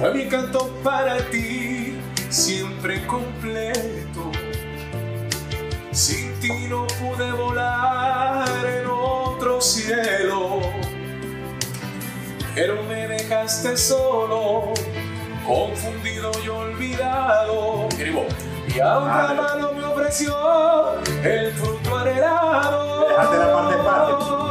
Fue mi canto para ti, siempre completo. Sin ti no pude volar en otro cielo. Pero me dejaste solo, confundido y olvidado. Y a otra mano me ofreció el fruto anhelado. Déjate la parte parte.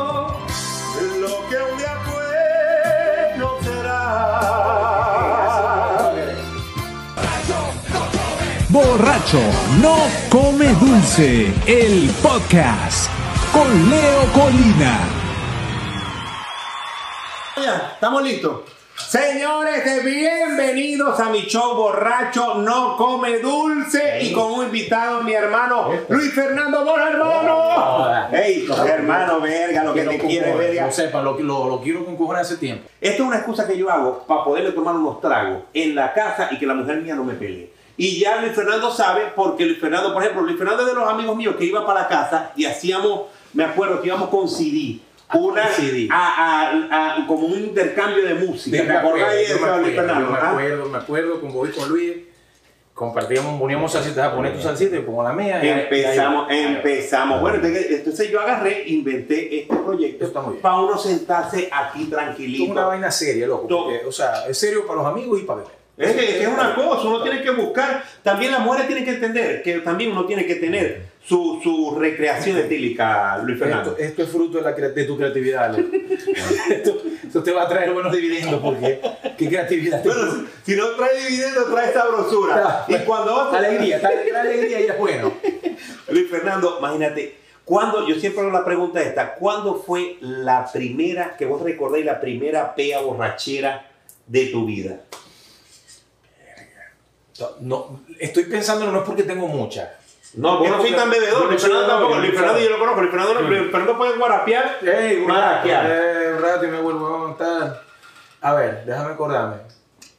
Borracho no come dulce, el podcast con Leo Colina. Ya, estamos listos. Señores, bienvenidos a mi show borracho, no come dulce y con un invitado, mi hermano Luis Fernando Borja, hermano. Ey, hermano, verga, lo que te quiere, verga. No sepa, lo, lo, lo quiero con cojones hace tiempo. Esto es una excusa que yo hago para poderle tomar unos tragos en la casa y que la mujer mía no me pelee. Y ya Luis Fernando sabe, porque Luis Fernando, por ejemplo, Luis Fernando es de los amigos míos que iba para la casa y hacíamos, me acuerdo que íbamos con CD. Una, CD. A, a- a- como un intercambio de música. ¿Te acordás de yo eso, me Luis acuerdo, Fernando? yo me Ah, acuerdo, me acuerdo, con voy con Luis, compartíamos, poníamos salsitas, a poner tu salsita y pongo la mía. y Empezamos, ahí- empezamos. Bueno, entonces, yo agarré, inventé este proyecto para uno sentarse aquí Esto es una tranquilito. vaina seria, loco. Porque, o sea, es serio para los amigos y para beber. Es que, es una cosa, uno tiene que buscar, también las mujeres tienen que entender que también uno tiene que tener su, su recreación etílica, Luis Fernando. Esto, esto es fruto de, la, crea- de tu creatividad, loco. esto, esto te va a traer buenos dividendos porque qué creatividad. Bueno, si- si no trae dividendo, trae sabrosura. Y cuando vas alegría, trae alegría y es bueno. Luis Fernando, imagínate, ¿cuándo, yo siempre hago la pregunta esta, ¿cuándo fue la primera, que vos recordáis la primera pea borrachera de tu vida? No, estoy pensando, no es porque tengo muchas. No, vos no soy tan bebedor, Luis Fernando tampoco, Luis Fernando yo lo conozco, Luis Fernando, no- Luis Fernando puede guarapear. Ey, rato, eh, un rato y me vuelvo a montar. A ver, déjame acordarme.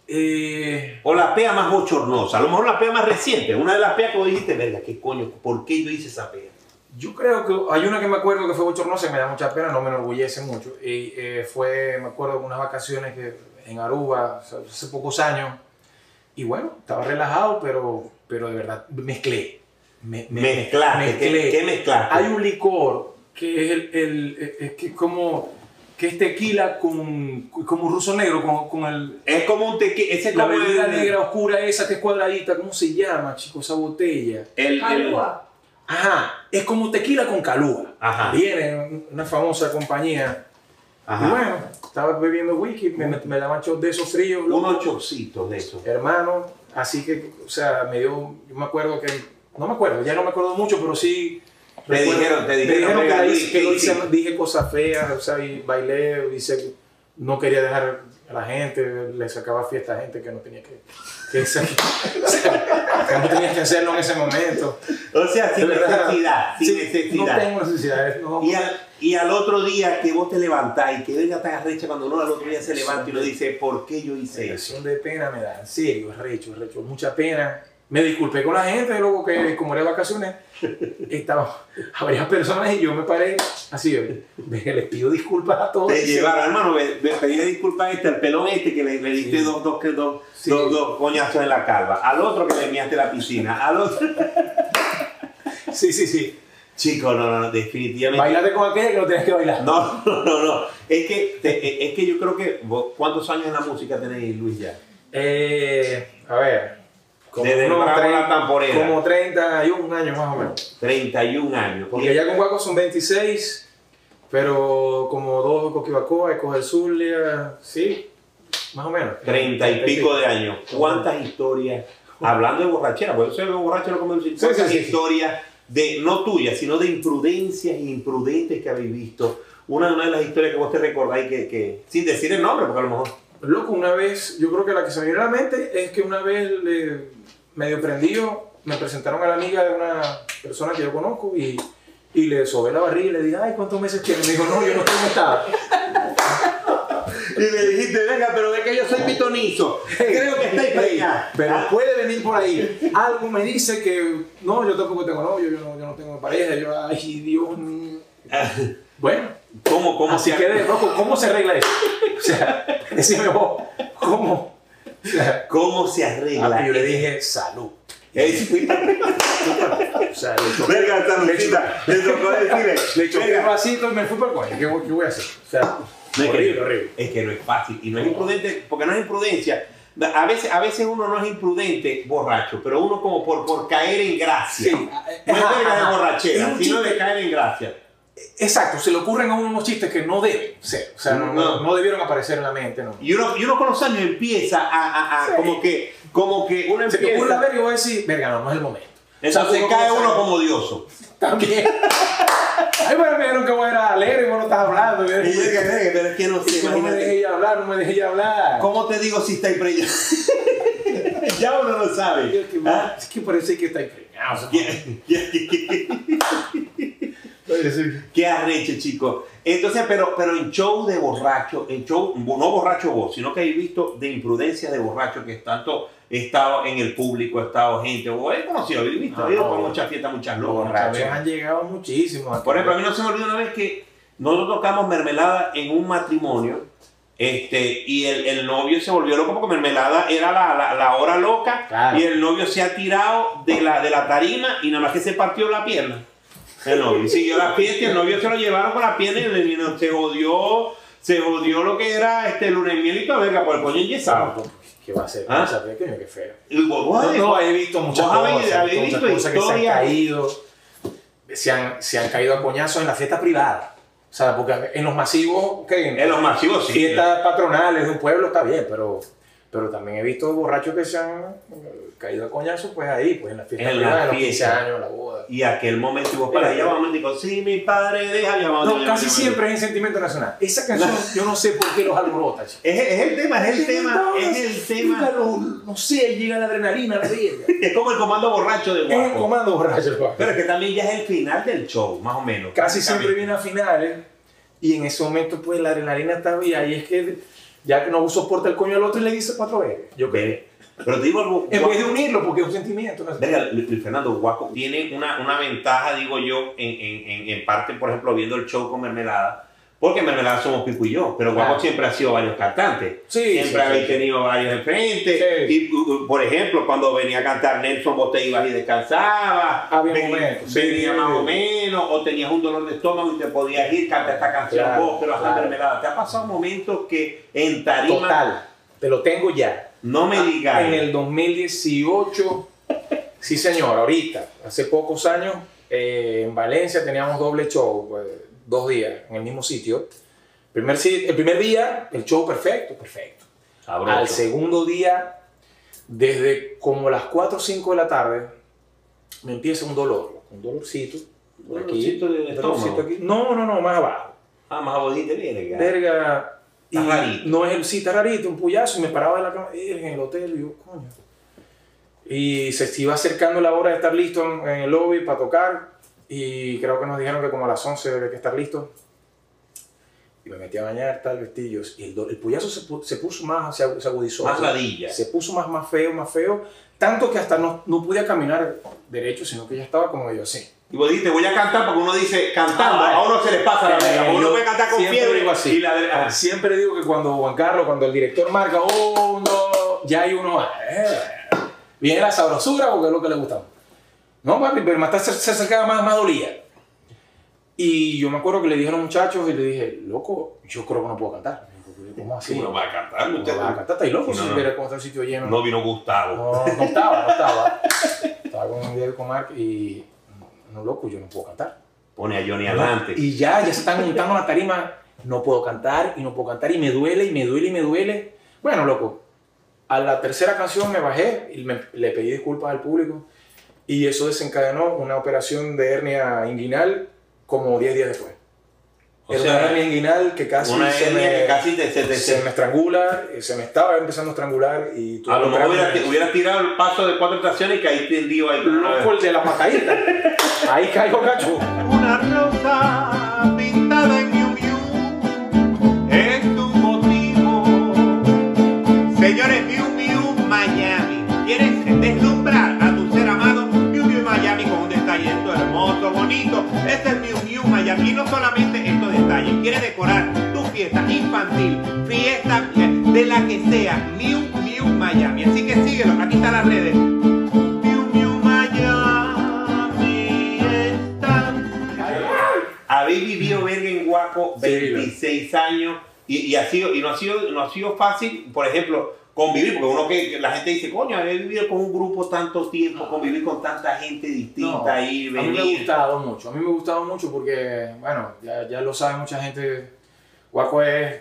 Eh, O la pea más bochornosa, a lo mejor la pea más reciente, una de las peas que vos dijiste, verga, qué coño, ¿por qué yo hice esa pea? yo creo que hay una que me acuerdo que fue bochornosa y me da mucha pena, no me enorgullece mucho. Y eh, fue, me acuerdo, unas vacaciones que, en Aruba, hace pocos años. Y bueno, estaba relajado, pero, pero de verdad mezclé. Me, me- Mezclaste, ¿qué, qué mezclaste? Hay un licor que es el, el- es que como que es tequila con como ruso negro con, con el Es como un tequila, ese es la como bebida el, negra oscura esa que es cuadradita, ¿cómo se llama, chico, esa botella? el, el- Calúa. Ajá, es como tequila con calúa. Ajá. Viene una famosa compañía. Ajá. Y bueno, estaba bebiendo whisky, me, me daban shots de esos fríos. unos chocitos de eso. Hermano, así que, o sea, me dio, yo me acuerdo que, no me acuerdo, ya no me acuerdo mucho, pero sí. Te recuerdo- dijeron, te me dijeron, que, "Venga, la Luis, hice- que lo ¿qué hice- hiciste?" dije cosas feas, o sea, y bailé, hice, no quería dejar a la gente, le sacaba fiesta a gente que no tenía que, que, o sea, que no tenía que hacerlo en ese momento. O sea, sin necesidad, sin Sí, necesidad. No tengo necesidad. No, Y y al otro día que vos te levantás y que venga tan arrecha cuando uno al otro día se levanta y uno dice, ¿por qué yo hice eso? de pena me da, en serio, es recho, es recho, mucha pena. Me disculpé con la gente, luego que como era de vacaciones, estaba a varias personas y yo me paré así, venga, les pido disculpas a todos. Te llevaron, hermano, me, me pedí disculpas a este, al pelón este que le, le diste Sí. dos, dos, dos, Sí. dos, dos coñazos en la calva, al otro que le enviaste la piscina, al otro... Sí, sí, sí. Chico, no, no, no, definitivamente... Bailate con aquella que no tenías que bailar. No, no, no, no. Es que, te- es que yo creo que... vos- ¿Cuántos años en la música tenéis, Luis, ya? Eh, a ver, como, Desde el unos Bravo a la 30, Tamborera. como 31 años más o menos. 31 años. Porque ya con Guaco son 26, pero como dos Coquibacoa, Escoger Zulia, sí, más o menos. 30 y pico de años. ¿Cuántas historias? Hablando de borrachera, por eso soy como decir, Sí, ¿cuántas sí, sí, sí. historias de, no tuyas, sino de imprudencias e imprudentes que habéis visto? Una, una de las historias que vos te recordáis que, que, sin decir el nombre, porque a lo mejor Loco, una vez, yo creo que la que se me a la mente es que una vez le, medio prendido me presentaron a la amiga de una persona que yo conozco y, y le sobé la barriga y le dije, ay, ¿cuántos meses tiene? Me dijo, no, yo no estado. Y le dijiste, venga, pero ve que yo soy pitonizo. Creo que estáis preñada. Pero Ah, puede venir por ahí. Algo me dice que no, yo tampoco tengo novio, yo no, yo no tengo pareja. Yo, ay, Dios mío. Bueno, ¿Cómo, cómo así se- que, loco, ¿cómo se arregla eso? O sea, decime vos, ¿cómo? ¿Cómo se arregla? yo le dije salud. Choqué, Verga, esta Lucita, le tocó decirle. le choqué el vasito y me fui por el coño. ¿Qué, qué voy a hacer? O sea, No, es, horrible, que, horrible. es que no es fácil y no es imprudente, porque no es imprudencia. A veces, a veces uno no es imprudente borracho, pero uno como por, por caer en gracia. Sí. No es de borrachera, sino de caer en gracia. Exacto, se le ocurren a uno unos chistes que no deben ser. O sea, no, No. no debieron aparecer en la mente. No. Y uno, y uno con los años empieza a, a- a- Sí. como que, como que uno Se te ocurre la empieza. verga y voy a decir, verga, no, no es el momento. Entonces O sea, cae como- uno como dioso. También. Ay, bueno, me dijeron que voy a ir a leer y vos no estás hablando. Y yo "Verga, pero es que no sé, no me dejé hablar, no me dejé hablar. ¿Cómo te digo si está preñado? ya uno lo sabe. Es que, ¿Ah? es que parece que está impregnado. o sea, Ya- ya- parece- Qué arrecho, chico. Entonces, pero, pero en show de borracho, en show, no borracho vos, sino que he visto de imprudencia de borracho que tanto he estado en el público, he estado gente, o he conocido, he visto, he ido No. a muchas fiestas, muchas locas, han llegado muchísimo. aquí. Por ejemplo, a mí no se me olvidó una vez que nosotros tocamos mermelada en un matrimonio. Este, y el, el novio se volvió loco porque mermelada era la, la, la hora loca Claro. y el novio se ha tirado de la, de la tarima y nada más que se partió la pierna. El novio siguió la fiesta y el novio se lo llevaron con la pierna y se jodió, se jodió lo que era este lunes miel y todo, verga, por el coño enyesado. ¿Qué va a hacer? ¿Ah? Qué feo. No, no, he visto muchas habéis- cosas, muchas visto cosas que se han caído, se han, se han caído a coñazos en la fiesta privada. O sea, porque en los masivos, ok, En los masivos sí. fiestas patronales de un pueblo está bien, pero, pero también he visto borrachos que se han eh, caído a coñazos, pues ahí, pues en la fiesta En privada, la los 15 fiesta. años, la boda. Y aquel momento, y vos para allá vamos, digo, sí, mi padre deja, ya vamos. No, casi siempre es en sentimiento nacional. Esa canción, yo no sé por qué los alborota. Es, es el tema, es el tema, es el tema. lo- No sé, llega la adrenalina, la verga. Es como el comando borracho de Es el Guapo. comando borracho. guapo. Pero es que también ya es el final del show, más o menos. casi siempre viene a finales y en ese momento pues la adrenalina está ahí y es que ya que no soporta el coño al otro y le dice cuatro veces. Yo Ve, Pero te digo algo. En vez de unirlo porque es un sentimiento. ¿no? Luis Fernando Guaco tiene una, una ventaja, digo yo, en, en, en, en parte, por ejemplo, viendo el show con Mermelada. Porque Mermelada somos Pipo y yo, pero Guaco Claro. siempre ha sido varios cantantes. Sí, siempre sí, habéis sí. tenido varios enfrentes. Sí. Y, por ejemplo, cuando venía a cantar Nelson, vos te ibas y descansabas. Había Venía- momentos, Venía más o menos, o tenías un dolor de estómago y te podías ir, cantar esta canción Claro, vos, pero hasta. Mermelada. ¿Te ha pasado momentos que en tarima Total. Te lo tengo ya. no me digas? En el 2018, sí señor, ahorita, hace pocos años, eh, en Valencia teníamos doble show, pues, dos días en el mismo sitio. Primer, si- el primer día, el show perfecto, perfecto. Sabroso. Al segundo día, desde como las 4 o 5 de la tarde, me empieza un dolor, un dolorcito. Un dolorcito de un estómago. dolorcito aquí. No, no, no, más abajo. Ah, más bodita, verga. Verga. Y rarito. no es el sí, está rarito, un puyazo, y me paraba de la cama, verga, en el hotel, y yo, coño. Y se iba acercando la hora de estar listo en, en el lobby para tocar, y creo que nos dijeron que como a las 11 debe que estar listo. Y me metí a bañar, tal, vestillos, y el, el puyazo se, pu- se puso más, se, se agudizó. Más ladilla. Se puso más, más feo, más feo, tanto que hasta no, no podía caminar derecho, sino que ya estaba como yo así. Y vos dijiste, voy a cantar porque uno dice cantando, Ah, a uno se le pasa la Eh, porque Uno puede cantar con fiebre digo así. y la de- ah, Siempre digo que cuando Juan Carlos, cuando el director marca uno, ya hay uno. eh, viene la sabrosura porque es lo que le gusta. No, papi, pero más se, se acercaba más, más dolía. Y yo me acuerdo que le dije a los muchachos y le dije, loco, yo creo que no puedo cantar. Dijo, ¿Cómo así? uno va a cantar. ¿Cómo usted- vas a cantar? ¿Estás loco? No, si no. cómo está el sitio lleno. No vino Gustavo. No, no estaba, no estaba. Estaba con Diego con Mark y, no, loco, yo no puedo cantar. Pone a Johnny adelante. Y ya, ya se están montando la tarima. No puedo cantar y no puedo cantar y me duele y me duele y me duele. Bueno, loco, a la tercera canción me bajé y me- le pedí disculpas al público y eso desencadenó una operación de hernia inguinal como 10 días después. O Era sea, una hernia inguinal que casi, se, me, que casi te, se te- se me estrangula, eh, se me estaba empezando a estrangular y tuve A lo mejor hubiera, tirado el paso de cuatro estaciones y caí tendido ahí. Loco, el de la patadita. Ahí caigo cacho. Una rosa bonito. Este es Miu Miu Miami. Y no solamente estos detalles. ¿Quieres decorar tu fiesta infantil, fiesta, de la que sea, Miu Miu Miami. Así que síguelo, aquí están las redes. Miu Miu Miami está. Habéis vivido verga en Guaco Sí, 26 años y, y ha sido, y no ha sido, no ha sido fácil, por ejemplo, convivir, porque uno que, la gente dice, coño, he vivido con un grupo tanto tiempo, convivir con tanta gente distinta No, ahí, a mí me ha venir. gustado mucho, a mí me ha gustado mucho porque, bueno, ya, ya lo sabe mucha gente, Guaco es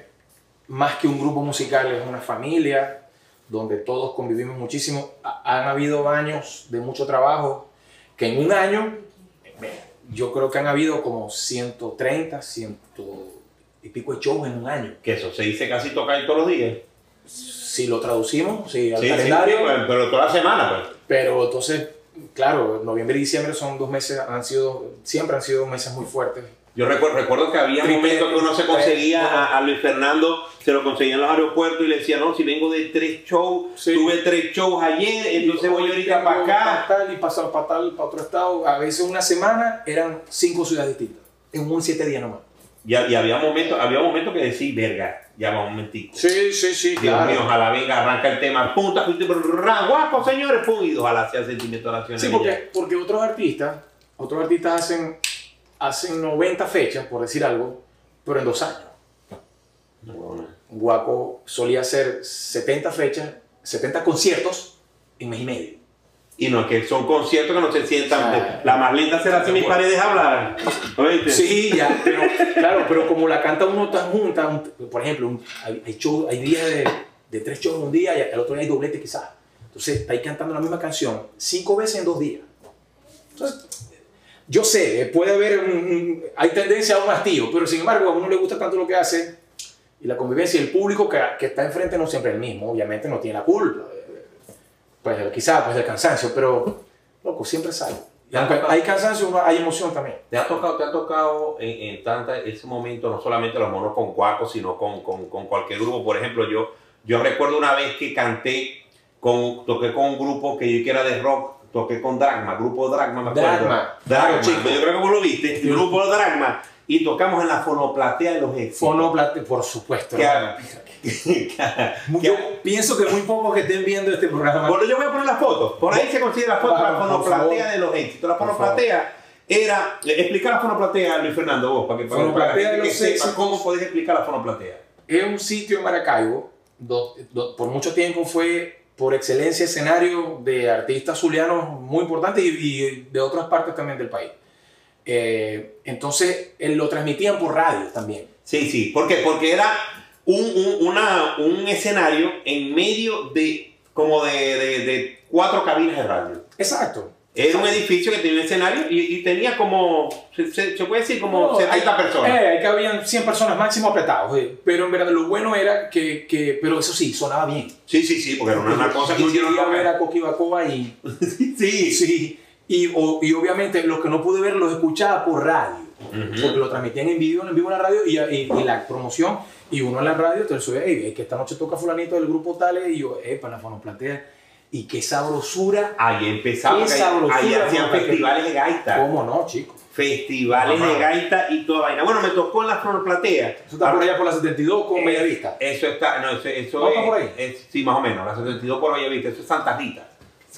más que un grupo musical, es una familia donde todos convivimos muchísimo. Ha- Han habido años de mucho trabajo que en un año, yo creo que han habido como 130, 100 y pico de shows en un año. Que eso se dice casi tocar todos los días. Si lo traducimos, sí, al Sí, calendario, sí, pues, pero toda la semana, pues. Pero entonces, claro, noviembre y diciembre son dos meses, han sido, siempre han sido meses muy fuertes. Yo recuerdo, recuerdo que había momentos que uno se conseguía a, a Luis Fernando, se lo conseguía en los aeropuertos y le decía, no, si vengo de tres shows, Sí. tuve tres shows ayer, entonces voy ahorita para acá. Para tal y pasar para tal, para otro estado. A veces una semana eran cinco ciudades distintas. En un siete días nomás. Y, y había momentos, había momentos que decís, verga, ya va un momentico. Sí, sí, sí, Dios mío, ojalá venga, arranca el tema, punta, guapo, señores, pum, y ojalá sea sentimiento nacional. Sí, porque, porque otros artistas, otros artistas hacen, hacen 90 fechas, por decir algo, pero en dos años. No, bueno. Guaco solía hacer 70 fechas, 70 conciertos en mes y medio. Y no, que son conciertos que no se sientan. Ah. La más linda será si mis paredes hablaran. ¿Oíste? Sí, ya, pero claro, pero como la canta uno tan junta, un- por ejemplo, un- hay, show- hay días de, de tres shows en un día y al otro día hay doblete quizás. Entonces, está ahí cantando la misma canción cinco veces en dos días. Entonces, yo sé, eh, puede haber un, un- hay tendencia a un hastío, pero sin embargo, a uno le gusta tanto lo que hace y la convivencia y el público que, que está enfrente no siempre es el mismo, obviamente no tiene la culpa. Pues quizás pues del cansancio, pero loco, siempre sale. Aunque hay cansancio, hay emoción también. ¿Te ha tocado, te ha tocado en, en tanta, ese momento, no solamente los monos con Cuaco, sino con, con, con cualquier grupo? Por ejemplo, yo, yo recuerdo una vez que canté, con, toqué con un grupo que yo era de rock, toqué con Dragma, grupo Dragma, me acuerdo. Dragma, Dragma, chico. yo creo que vos lo viste, el grupo Dragma, y tocamos en la fonoplatea de los éxitos. Fonoplate, por supuesto. Que-. Yo pienso que muy pocos que estén viendo este programa. Bueno, yo voy a poner las fotos. Por ahí se considera la foto Por la fonoplatea de los éxitos. La fonoplatea era. Explica la fonoplatea, Luis Fernando, vos, para que, para, para que los sepa éxitos. cómo podés explicar la fonoplatea. Es un sitio en Maracaibo, do- do- por mucho tiempo fue por excelencia escenario de artistas zulianos muy importantes y, y de otras partes también del país. Eh, entonces, eh, lo transmitían por radio también. Sí, sí. ¿Por qué? Porque era un, un, una- un escenario en medio de como de, de- de cuatro cabinas de radio. Exacto. Era un edificio que tenía un escenario y, y tenía como, se, se- se puede decir como No, 70 hay- personas. Eh, ahí cabían 100 personas máximo apretados, eh. pero en verdad lo bueno era que, que, pero eso sí, sonaba bien. Sí, sí, sí, porque era una, una cosa que Yo hicieron. a ver a Coqui Bacoa y Sí, Sí, y, o- y obviamente los que no pude ver los escuchaba por radio, porque lo transmitían en vivo, en vivo en la radio y, y- y la promoción, y uno en la radio, entonces sube, hey, que esta noche toca fulanito del grupo tal, y yo, eh, para la fonoplatea, y qué sabrosura, Ahí empezaba. Qué ahí- sabrosura, Ahí hacían festivales de gaita. ¿cómo no, chico? Festivales Ajá. de gaita y toda vaina. Bueno, me tocó en la fonoplatea. Eso está por allá por la 72 con Eh, Bellavista. Eso está, no, eso, eso ¿Va es, por ahí? es- Sí, más o menos, la 72 por Bellavista. Eso es Santa Rita.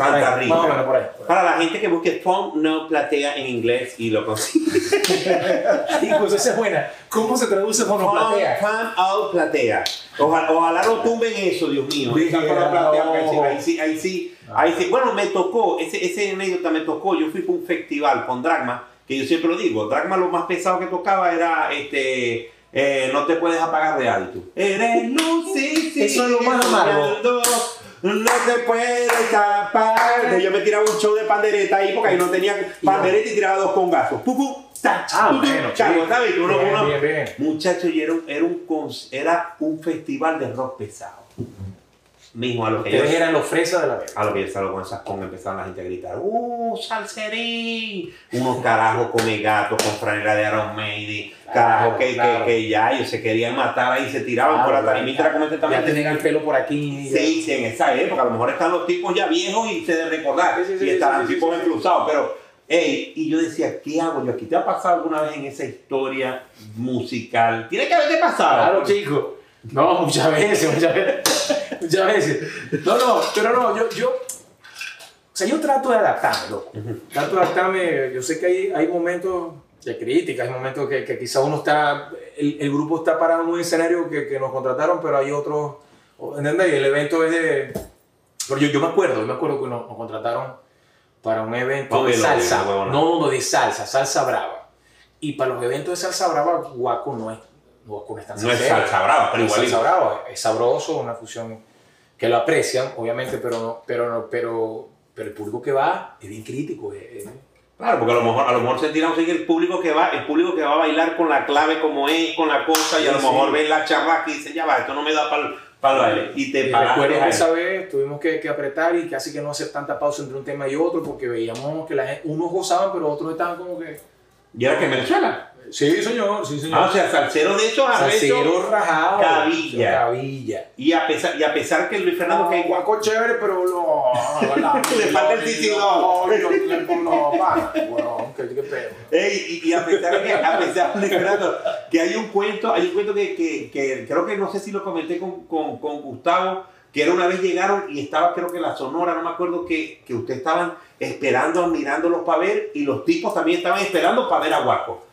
Por ahí, Santa Rita. Más o menos por ahí. por ahí. Para la gente que busque no platea en inglés y lo consigue. Hijo, esa es buena. ¿Cómo se traduce fonoplatea? out platea. Ojalá, ojalá no tumben eso, Dios mío. Fonoplatea, no. porque ahí sí, ahí sí, ahí sí, sí. Bueno, me tocó, ese, ese anécdota me tocó. Yo fui para un festival con Dragma, que yo siempre lo digo. Dragma lo más pesado que tocaba era este. eh, no te puedes apagar de alto. Eres luz y Eso es lo más amargo. No te puedes tapar. Yo me tiraba un show de pandereta ahí porque ahí no tenía pandereta y tiraba dos congazos. Pum, pum, tach, Ah, bueno. ¿sabes? Uno- Bien, uno- bien, y era un, era, un, cons- era un festival de rock pesado. Mismo a lo que Ustedes eran los fresas de la verga. a lo que yo salgo con esas congas, empezaron la gente a gritar, ¡Uh, salserín! Unos carajos come gatos con franela de Iron Maiden, carajos que, claro. que, que ya ellos se querían matar ahí, se tiraban por la tarimita, este Ya tenían el pelo por aquí. Sí, sí, en esa época, a lo mejor están los tipos ya viejos y se deben recordar, Sí, sí, sí, y estarán sí, sí, tipos encruzados, pero, ey, y yo decía, ¿qué hago yo aquí? ¿Te ha pasado alguna vez en esa historia musical? Tiene que haberte pasado. Claro, chico. No, muchas veces, muchas veces. Muchas veces. No, no, pero no, yo, yo, o sea, yo trato de adaptarme, loco. Trato de adaptarme. Yo sé que hay, hay momentos de crítica, hay momentos que, que quizá uno está, el, el grupo está parado en un escenario que, que nos contrataron, pero hay otros, ¿entendés? Y el evento es de... Pero yo, yo me acuerdo, yo me acuerdo que nos, nos contrataron para un evento de salsa. No, no, de salsa, salsa brava. Y para los eventos de salsa brava, Guaco no es, Guaco no es tan No es salsero. salsa brava, pero igualito. salsa brava, es sabroso, una fusión que lo aprecian, obviamente, pero no, pero no, pero, pero el público que va es bien crítico. es- es- Claro, porque a lo mejor, a lo mejor se tiran seguir el público que va, el público que va a bailar con la clave como es, con la cosa, y a lo Sí, mejor ven la charla y dice, ya va, esto no me da para el baile. Y te que ahí. esa vez tuvimos que, que apretar y casi que no hacer tanta pausa entre un tema y otro porque veíamos que la gente, unos gozaban pero otros estaban como que... ¿Y era que en Venezuela? Sí, señor, sí, señor. Ah, o sea, salsero de esos. Salsero rajado. Cabilla. Cabilla. Y a pesar, y a pesar que Luis Fernando que guaco chévere, pero no. Le falta el sitio. No, no, no. Bueno, qué, qué pedo. Ey, y, y a pesar que, a pesar de Fernando, que hay un cuento, hay un cuento que, que, que creo que no sé si lo comenté con, con, con Gustavo, que era una vez llegaron y estaba creo que la Sonora, no me acuerdo, que, que ustedes estaban esperando, mirándolos para ver, y los tipos también estaban esperando para ver a Guaco.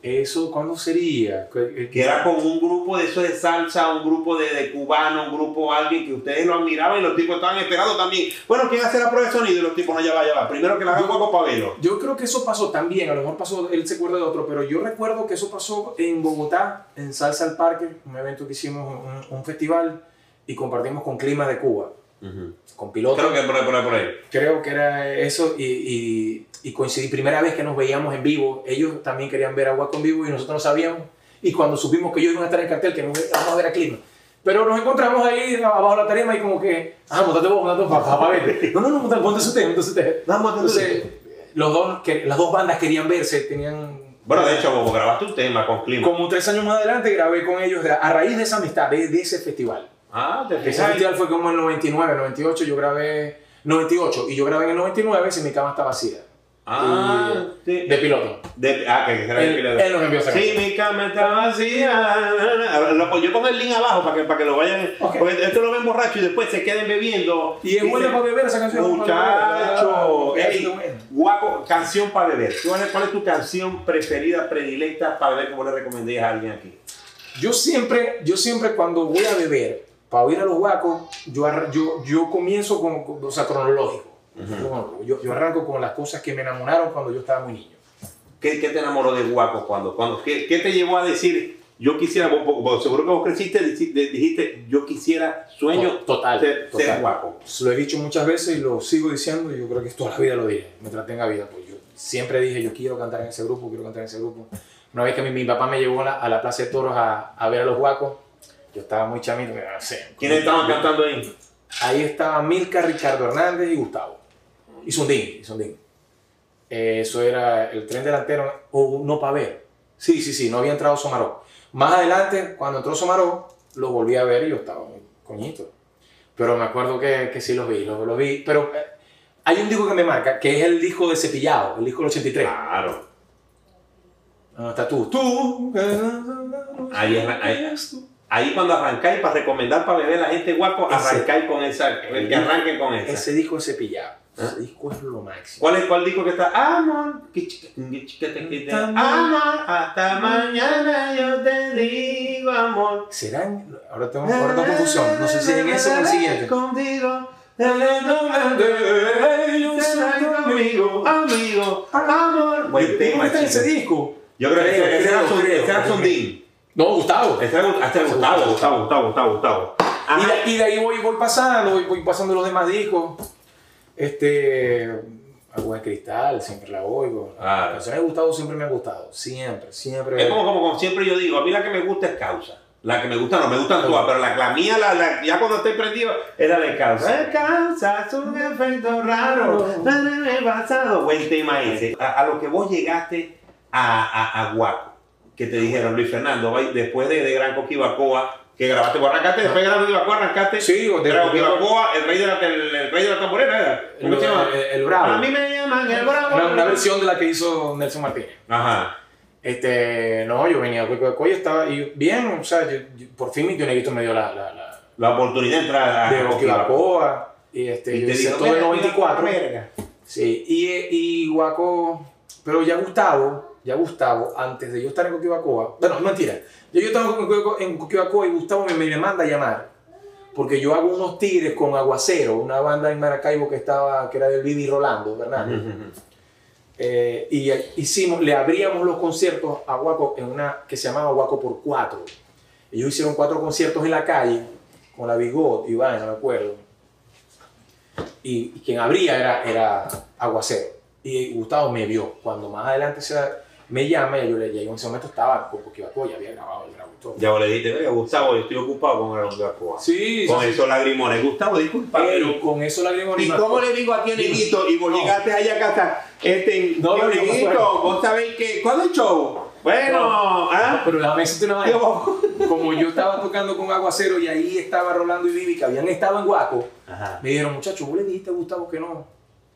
¿Eso cuándo sería? Que, era con un grupo de eso de salsa, un grupo de, de cubano, un grupo alguien que ustedes lo admiraban y los tipos estaban esperando también. Bueno, ¿quién hace la prueba de sonido? Y los tipos, no, ya va, ya va. Primero que la haga Guaco para verlo. Yo creo que eso pasó también, a lo mejor pasó, él se acuerda de otro, pero yo recuerdo que eso pasó en Bogotá, en Salsa al Parque, un evento que hicimos, un, un festival, y compartimos con Clima de Cuba, con pilotos. Creo que por ahí, por ahí, por ahí. Creo que era eso y, y, y coincidí, primera vez que nos veíamos en vivo, ellos también querían ver a Guaco en vivo y nosotros no sabíamos, y cuando supimos que ellos iban a estar en el cartel, que nos vamos a ver a Clima. Pero nos encontramos ahí abajo de la tarima y como que, ah, montate vos, montate vos, papá, vete. No, no, no, montate, usted, ponte usted. Entonces, los dos, que, las dos bandas querían verse, tenían... Bueno, de hecho, vos grabaste un tema con Clima. Como tres años más adelante grabé con ellos a raíz de esa amistad, de, de ese festival. Ah, te Ese festival fue como en el 99, 98, yo grabé 98 y yo grabé en el 99 si mi cama está vacía. Ah, sí. De piloto. De- ah, que era Él, el él nos envió esa Sí, mi cama está vacía. Lo- Yo pongo el link abajo para que, para que lo vayan. Ok. Porque esto lo ven borracho y después se queden bebiendo. Y es buena para beber esa canción. Muchacho, Es ey, guapo, canción para beber. ¿Cuál es, cuál es tu canción preferida, predilecta para beber que vos le recomendéis a alguien aquí? Yo siempre, yo siempre cuando voy a beber, para oír a los guacos, yo, yo, yo comienzo con, o sea, cronológico. Cronológico. Yo, yo arranco con las cosas que me enamoraron cuando yo estaba muy niño. ¿Qué, qué te enamoró de Guaco cuando? cuando qué, qué te llevó a decir, yo quisiera, vos, vos- seguro que vos creciste, dijiste, yo quisiera, sueño Total, ser, ser total. Guaco? Lo he dicho muchas veces y lo sigo diciendo y yo creo que toda la vida lo dije, mientras tenga vida. Pues yo siempre dije, yo quiero cantar en ese grupo, quiero cantar en ese grupo. Una vez que mi, mi papá me llevó a la, a la Plaza de Toros a, a ver a los guacos, yo estaba muy chamito, no sé. ¿Quiénes estaban cantando ahí? Ahí estaba Milka, Ricardo Hernández y Gustavo. Y Sundín, y Sundín. Eh, eso era el tren delantero, o no para ver. Sí, sí, sí, no había entrado Somaró. Más adelante, cuando entró Somaró, lo volví a ver y yo estaba muy coñito. Pero me acuerdo que, que sí los vi, los, los vi. Pero eh, hay un disco que me marca, que es el disco de Cepillado, el disco del 83. Claro. ¿Dónde está tú? Tú. Ahí es la- ahí- Ahí cuando arrancáis para recomendar para beber a la gente guapo, arrancáis con esa, que arranquen con esa. Ese disco de Cepillado. ¿Ah? Ese disco es lo máximo. ¿Cuál es cuál disco que está? Amor, que chica, que. Amor, hasta mañana yo te digo amor. ¿Serán? Ahora tengo, ahora tengo confusión. No sé si en ese o en el siguiente. Contigo. Conmigo, amigo, amor. Buen tema, ¿Cómo está ese disco? Yo creo que ese era creo, Era. No, Gustavo. Ese era hasta Gustavo, Gustavo, Gustavo, Gustavo, Gustavo. Y de, y de ahí voy, voy pasando, voy, voy pasando los demás discos. Este. Agua de cristal, siempre la oigo. Ah. Las canciones de Gustavo siempre me han gustado. Siempre, siempre. Es como, como, como siempre yo digo, a mí la que me gusta es causa. La que me gusta no, me gustan todas, pero la, la mía, la, la- ya cuando estoy prendido, es la de causa. Es causa, es un efecto raro, pasado. Buen tema ese. A, a lo que vos llegaste a, a, a Guaco, que te dijeron, Luis Fernando, después de, de Gran Coquibacoa, que grabaste, vos arrancaste, después de Gran Coquibacoa arrancaste, Sí, de de Gran Coquibacoa. Coquibacoa, el rey de la, el, el rey de la tamborera era. ¿Cómo el, se llama? el- el Bravo. A mí me llaman el bravo. Una, una versión de la que hizo Nelson Martínez. Ajá. Este, no, yo venía a Coicoy y estaba y bien, o sea, yo- yo- por fin mi tío Neguito me dio la, la, la La oportunidad de entrar a de Oquibacoa. Y este, Y yo te hice todo el "Mira, 94. mira, verga". Sí, y, y Guaco, pero ya Gustavo, ya Gustavo, antes de yo estar en Coquibacoa, bueno, mentira, ya yo estaba en Coquibacoa- y Gustavo me, me manda a llamar, porque yo hago unos tigres con Aguacero, una banda en Maracaibo que estaba, que era del Vivi Rolando, ¿verdad? Eh, y hicimos, le abríamos los conciertos a Guaco en una que se llamaba Guaco por Cuatro. Ellos hicieron cuatro conciertos en la calle con la Bigot, Iván, no me acuerdo. Y, y quien abría era, era Aguacero. Y Gustavo me vio. Cuando más adelante se, me llama, y yo le ya yo en ese momento estaba con Coquibacoa, ya había grabado el grabo y todo. Ya vos le dijiste, "Verga, Gustavo, yo estoy ocupado con el Oquibacoa. Sí, Con sí, esos lagrimones. Gustavo, disculpa. pero con eso la ¿Y cómo le digo aquí a Neguito? Y vos No. llegaste allá a casa. Este, No, no, Neguito, vos sabéis que. ¿Cuándo el show? Bueno, ¿ah? Pero déjame decirte una vaina. Como yo estaba tocando con Aguacero y ahí estaba Rolando y Vivi, que habían estado en Guaco, Ajá. me dijeron, muchacho, ¿vos le dijiste a Gustavo que no?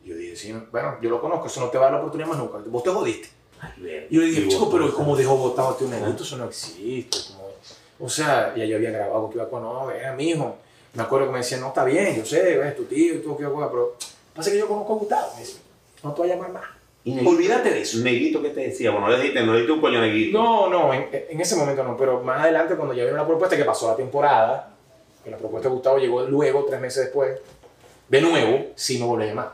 Y yo dije, sí, no. bueno, yo lo conozco, eso no te va a dar la oportunidad más nunca. Vos te jodiste. Y yo le dije, chico, pero ¿cómo dejó ti un negrito? Eso no existe. como- O sea, ya yo había grabado que iba con, no, era mi hijo. Me acuerdo que me decían, no, está bien, yo sé, es tu tío, tú, que pero pasa que yo conozco a Gustavo. Me dice, no te voy a llamar más. Y Olvídate de eso. Neguito, ¿qué te decía? Bueno, no le dijiste, no le dijiste un coño Neguito. No, no, en, en ese momento no, pero más adelante cuando ya vieron la propuesta que pasó la temporada, que la propuesta de Gustavo llegó luego, tres meses después, de nuevo, sí me volví a llamar.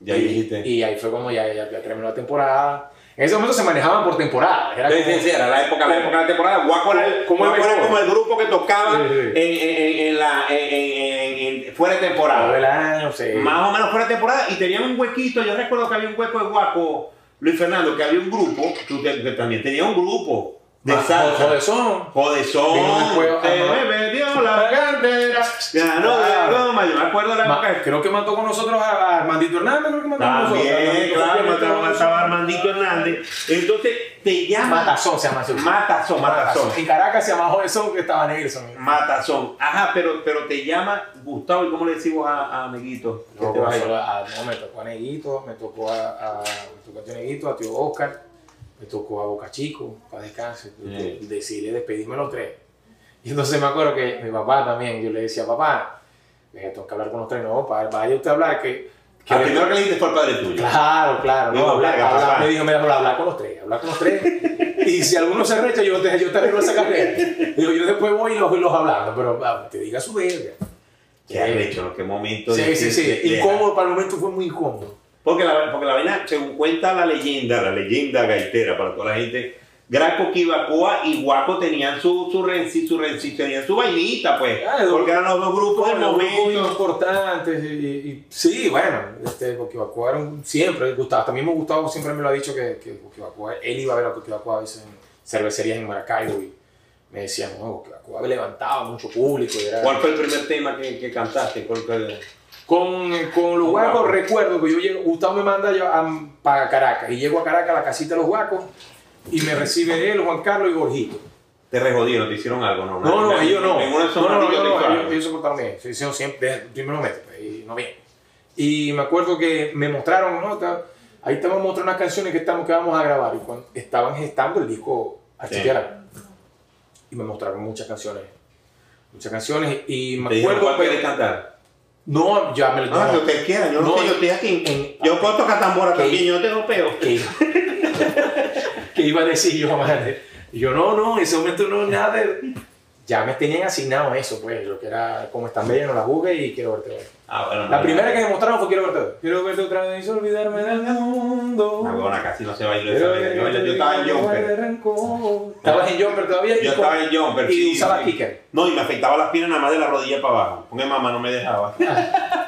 Ya y, dijiste. y ahí fue como ya, ya, ya terminó la temporada. En ese momento se manejaban por temporada. Era Sí, como- sí, era la época, la época de la temporada. Guaco era, Como el Guaco era mejor. como el grupo que tocaba Sí, sí. En, en- en- en la, en, fuera de temporada. sí. Más o menos fuera de temporada. Y tenían un huequito. Yo recuerdo que había un hueco de Guaco, Luis Fernando, que había un grupo, tú que, que también tenía un grupo salsa. Jodezón. Jodezón. Se me dio la cantera. Ya no Claro. de goma. Yo me acuerdo de la época. creo que mató con nosotros a, Armandito Hernández, creo que mató con nosotros. También, Armandito claro, mataba, a Armandito Hernández. Entonces, te llama. Matazón se llama grupo. Matazón, Matazón. En Caracas se llama Jodezón, que estaba Nelson. Matazón. Ajá, pero, pero te llama Gustavo. ¿Y cómo le decimos a, a que No, te vas a ir? solo a- no, me tocó a Neguito, me tocó a, a, me tocó a tío Neguito, a tío Oscar, me tocó a Boca Chico, para descanse. Sí. Y Decidí despedirme los tres. Y entonces me acuerdo que mi papá también, yo le decía, papá, eh, tengo que hablar con los tres, no, pa- vaya usted a hablar que... que Al primero que le dijiste fue el padre tuyo. Claro, claro, no, Digo, hablar, hablar, papá. me dijo, mira, hablar, hablar con los tres, hablar con los tres. y si alguno se recha, yo te, yo te arreglo esa carrera. Digo, yo después voy y los, los hablando, pero ah, te diga su verga. Qué arrecho, ¿no? Qué momento. Sí, de- sí, de- sí. de- de- Incómodo, para el momento fue muy incómodo. Porque la, porque la vaina, según cuenta la leyenda, la leyenda gaitera para toda la gente, Gran Coquibacoa y Guaco tenían su, su renci, su renci, tenían su vainita, pues. Ah, de- porque eran los dos grupos del Bueno, grupos momento. importantes y, y- sí, bueno, este, Coquibacoa era un- siempre, Gustavo, también me Gustavo siempre me lo ha dicho que, que él iba a ver a Coquibacoa a veces en cervecerías en Maracaibo y me decía, no, Coquibacoa levantaba mucho público y era... ¿Cuál fue el primer tema que, que cantaste? ¿Cuál fue? Con, con los guacos recuerdo que yo llego, Gustavo me manda yo a, para Caracas y llego a Caracas a la casita de los guacos y me recibe él, Juan Carlos y Borjito. Te rejodieron, te hicieron algo, ¿no? No, no, ellos no. Ninguno de esos no, no, no, ellos, ellos se portaron bien. Se hicieron siempre, desde el primer momento, pues, y no bien. Y me acuerdo que me mostraron, ¿no? Ahí a mostrar unas canciones que, estamos, que vamos a grabar. Y cuando estaban gestando el disco Archipiélago. Y me mostraron muchas canciones. Muchas canciones. Y me acuerdo. ¿cuál quieres cantar? No, ya me lo No, lo que quieras, yo no, No, sé, yo estoy aquí. en- yo puedo tocar tambora ¿Qué? también, yo no tengo peo. que iba a decir yo, madre. Yo, no, no, en ese momento no, nada. de- Ya me tenían asignado eso, pues, lo que era como están bellas, no la jugué y quiero verte hoy. Ah, bueno, La no, primera no. que me mostraron fue quiero verte hoy. Quiero verte otra vez y olvidarme del mundo. Ah, bueno, casi no se bailó vaina. Yo, yo estaba en jumper. ¿Estabas en jumper todavía? Yo estaba en jumper. Y sí, usaba sí. kicker. No, y me afectaba las piernas nada más de la rodilla para abajo. Porque mamá no me dejaba.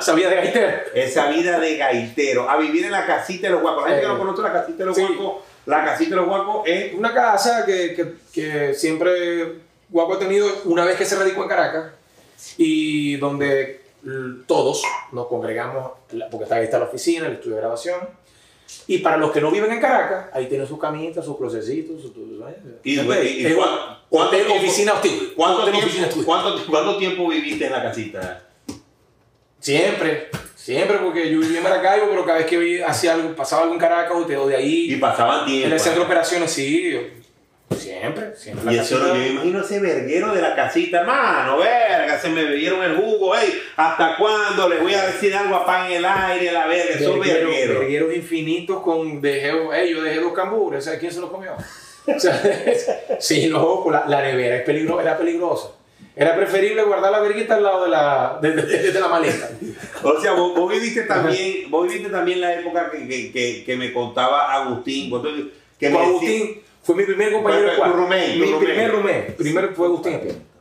¿ah? Sabía de gaitero. Esa vida de gaitero. A vivir en la casita de los guacos. La gente que Eh. no conoce la casita de los Sí. guacos. La casita de los guacos es. Una casa que, que, que siempre Guaco ha tenido una vez que se radicó en Caracas y donde todos nos congregamos, porque está- ahí está la oficina, el estudio de grabación. Y para los que no viven en Caracas, ahí tienen sus camitas, sus closecitos, sus... sus- Y, y- y un cuán- cuánto hotel, tiempo- oficina hostil. ¿Cuánto Hotel, tiempo, oficina hostil. cuánto, cuánto tiempo viviste en la casita? Siempre, siempre, porque yo vivía en Maracaibo, pero cada vez que vi- hacía algo, pasaba algo en Caracas o de, o de Y ahí, pasaban tiempo. en el centro de operaciones, sí, siempre, siempre. la Y eso, yo me imagino ese verguero de la casita, hermano, verga, se me bebieron el jugo, ey, ¿hasta cuándo les voy a decir algo a pan en el aire, la verga? Esos Vergueros, vergueros. vergueros infinitos con dejé, ey, yo dejé dos cambures, ¿sabes quién se los comió? O sea, sí, loco, la, la nevera es peligro, era peligrosa. Era preferible guardar la verguita al lado de la, de, de- de la maleta. O sea, vos, vos viviste también, vos viviste también la época que, que, que, que me contaba Agustín, que decía- Agustín fue mi primer compañero de cuarto. tu Mi primer roommate. Primero fue Agustín.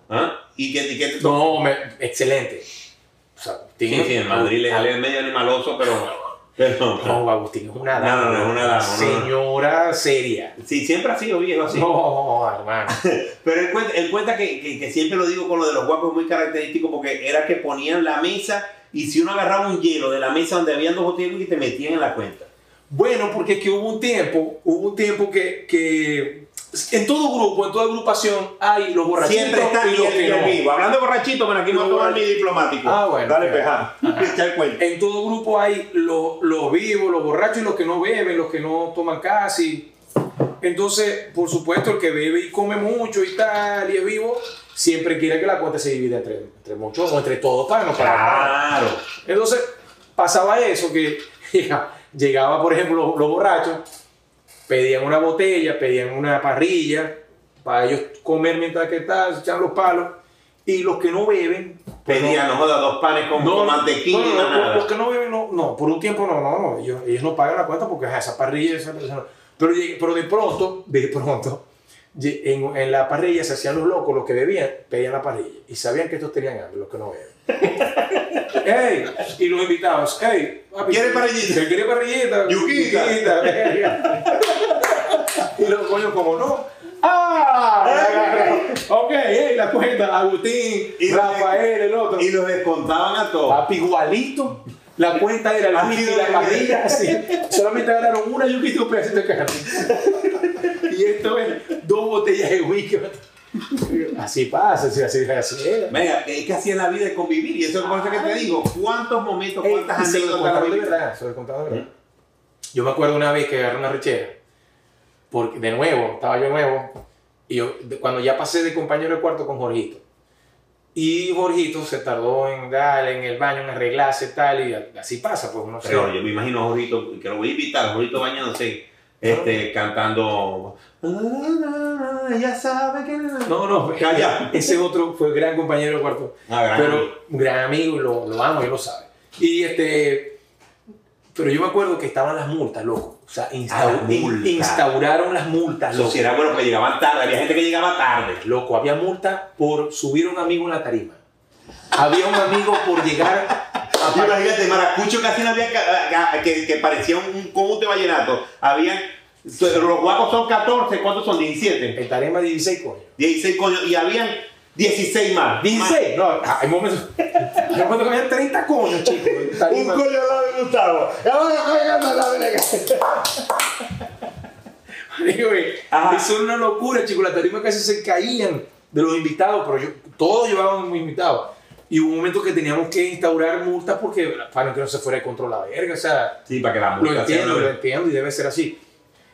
¿Ah? ¿Y qué, qué te No, me- excelente. O sea, Agustín, Sí, sí, en Madrid le sale medio animaloso, pero... pero No, Agustín es una No, dama. no, no, es una dama, no, no. Señora seria. sí, siempre ha sido viejo así. No, hermano. Pero él cuenta, él cuenta que, que- que siempre lo digo con lo de los guapos muy característico porque era que ponían la mesa y si uno agarraba un hielo de la mesa donde habían dos botellas y te metían en la cuenta. Bueno, porque es que hubo un tiempo, hubo un tiempo que, que en todo grupo, en toda agrupación, hay los borrachitos Siempre está y los que no. vivo. Hablando de borrachito, pero aquí no mi borrachos. diplomático. Ah, bueno. Dale, peja. En todo grupo hay los, los vivos, los borrachos y los que no beben, los que no toman casi. Entonces, por supuesto, el que bebe y come mucho y tal, y es vivo, siempre quiere que la cuenta se divida entre, entre muchos o entre todos para no pagar. Claro. Entonces, pasaba eso, que llegaba, por ejemplo, los, los borrachos, pedían una botella, pedían una parrilla, para ellos comer mientras que tal, se echan los palos, y los que no beben... pues Pedía, no joda, dos panes con, con mantequilla no, no, no, nada. Los que no beben, no, no, por un tiempo no, no, no, ellos, ellos no pagan la cuenta porque esa parrilla, esa, esa- pero, pero de pronto, de pronto, en, en la parrilla se hacían los locos, los que bebían, pedían la parrilla, y sabían que estos tenían hambre, los que no beben. ¡Ey! Y los invitados, ¡ey! papi, ¿Quiere parrillita? ¿Quiere quiere parrillita? Yuquita. y los coños, como no. ¡Ah! ok, la cuenta, Agustín, Y- Rafael, el otro. Y los descontaban a todos. Papi, igualito. La cuenta era la misma y la parrilla así. Solamente ganaron una yuquita y un pedacito de carne. y esto es dos botellas de whisky. Así pasa, así, así, así era. Venga, es que así es la vida de convivir. Y eso es por eso que te digo. ¿Cuántos momentos, cuántas lo anécdotas de verdad, se lo contaron de verdad. Yo me acuerdo una vez que agarré una rechera, porque de nuevo, estaba yo nuevo, y yo, de- cuando ya pasé de compañero de cuarto con Jorgito, y Jorgito se tardó en darle en el baño, en arreglarse tal, y así pasa, pues uno se... Pero yo me imagino a Jorrito, que lo voy a invitar, Jorrito bañándose, este, cantando. Ya sabe que. No, no, Calla. ese otro fue gran compañero de cuarto. Ah, gran pero amigo. un gran amigo, lo, lo amo, él lo sabe. Y este, pero yo me acuerdo que estaban las multas, loco. O sea, Ah, las in- multas. instauraron las multas, loco. sí era bueno porque llegaban tarde, había gente que llegaba tarde. Loco, había multa por subir a un amigo en la tarima. Había un amigo por llegar Imagínate, Maracucho casi no había que, que parecía un conjunto de vallenato. Habían, los guapos son 14, ¿cuántos son? 17. El tarima 16, coño. 16 coño, y habían 16 más. 16, no, hay momentos, momentos que había 30 coños, chicos. Un coño al lado de Gustavo. Eso una locura, chicos. Las tarimas casi se caían de los invitados, pero yo, todos llevaban un invitado. Y hubo un momento que teníamos que instaurar multas porque para que no se fuera de control la verga. O sea, Sí, para que la lo multa sea entiendo, lo entiendo y debe ser así.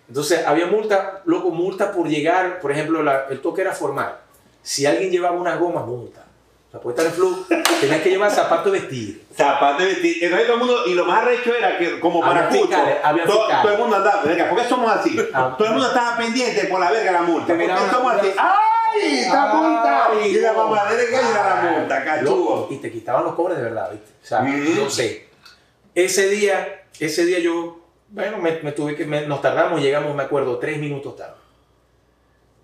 Entonces, había multa, loco, multa por llegar, por ejemplo, la- el toque era formal. Si alguien llevaba una goma, multa. O sea, puede estar en flu, tenías que llevar zapatos de vestir. Zapatos de vestir. Entonces todo el mundo, y lo más arrecho era que como fiscales, había todo, todo el mundo andaba, venga, ¿por qué somos así? Ah. todo el mundo estaba pendiente por la verga la multa. ¿Por qué somos así? ¡Ay! ¡Está Ay, multa! Y la mamadera que era la multa, Loco, cachugo. y te quitaban los cobres de verdad, ¿viste? O sea, Ujú. no sé. Ese día, ese día yo, bueno, me, me tuve que, me- nos tardamos, llegamos, me acuerdo, tres minutos tarde.